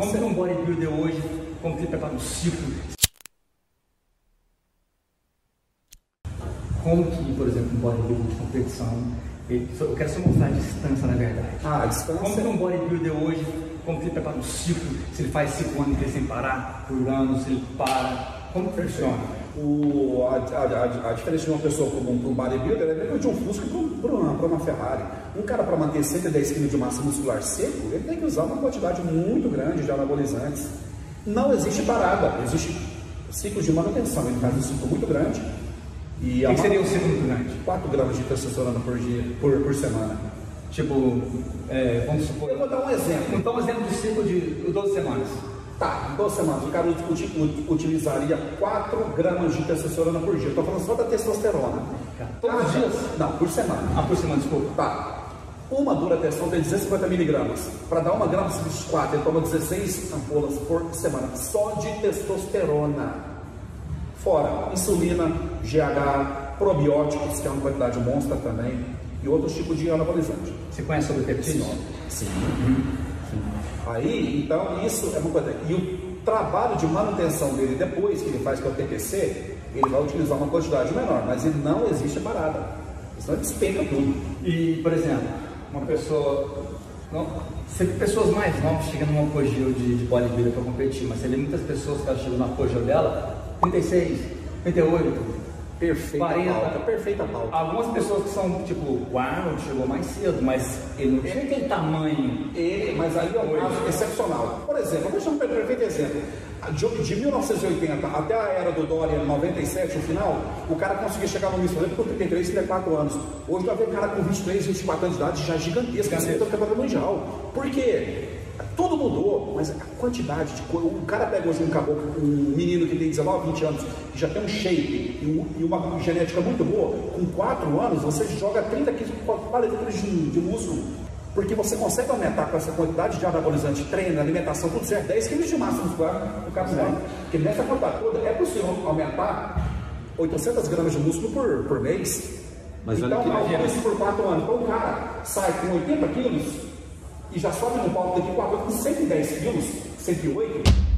Como que um bodybuilder hoje, como que ele prepara um ciclo? Como que, por exemplo, um bodybuilder de competição, ele, eu quero só mostrar a distância na verdade. Ah, a distância. Como que um bodybuilder hoje, como que ele prepara um ciclo, se ele faz cinco anos sem parar, por ano, se ele para, como que funciona? O, a, a, a, diferença de uma pessoa para um, um bodybuilder é mesmo de um Fusca para uma, uma, Ferrari. Um cara para manter 110 kg de massa muscular seco, ele tem que usar uma quantidade muito grande de anabolizantes. Não existe parada, existe ciclo de manutenção. Ele faz um ciclo muito grande. E o que seria um ciclo muito grande? 4 gramas de testosterona por dia, por, por semana. Tipo, é, vamos supor. Eu vou dar um exemplo. Então, um exemplo de ciclo de 12 semanas. Tá, em duas semanas, o cara utilizaria 4 gramas de testosterona por dia. Estou falando só da testosterona. Todos os dias? Não, por semana. Ah, por semana, desculpa. Tá. Uma dura testosterona tem 250 miligramas. Para dar uma grama de 4, ele toma 16 ampolas por semana. Só de testosterona. Fora insulina, GH, probióticos, que é uma quantidade monstra também, e outros tipos de anabolizante. Você conhece sobre peptídeo? Sim. Sim. Aí, então, isso é uma coisa. E o trabalho de manutenção dele, depois que ele faz com o TPC, ele vai utilizar uma quantidade menor, mas ele não existe parada. Senão ele despenca tudo. E, por exemplo, uma pessoa. Não, sempre pessoas mais novas chegam num apogeu de, de bodybuilder para competir, mas você vê muitas pessoas que chegam no apogeu dela, 36, 38, Perfeita 40. pauta, perfeita pauta. Algumas pessoas que são tipo, o Arnold chegou mais cedo, mas ele não tinha aquele tamanho. Ele, mas aí é um caso excepcional. Por exemplo, vou deixar um perfeito exemplo. De, de 1980 até a era do Dória, 97, o final, o cara conseguia chegar no Miss Olímpico com 33, 34 anos. Hoje vai ver cara com 23, 24 anos de idade já gigantesco, assim, do campeonato mundial. Por quê? Tudo mudou, mas a quantidade de coisa. O cara pega hoje um caboclo, um menino que tem 19, 20 anos, que já tem um shape e uma genética muito boa, com 4 anos você joga 30 quilos, 40 quilos de, de músculo. Porque você consegue aumentar com essa quantidade de anabolizante, treino, alimentação, tudo certo, 10 quilos de massa muscular no cara não. Porque nessa quantidade toda é possível aumentar 800 gramas de músculo por, por mês. Mas então, olha isso por 4 anos. Então o cara sai com 80 quilos e já sobe no palco daqui com a com 110 quilos, 108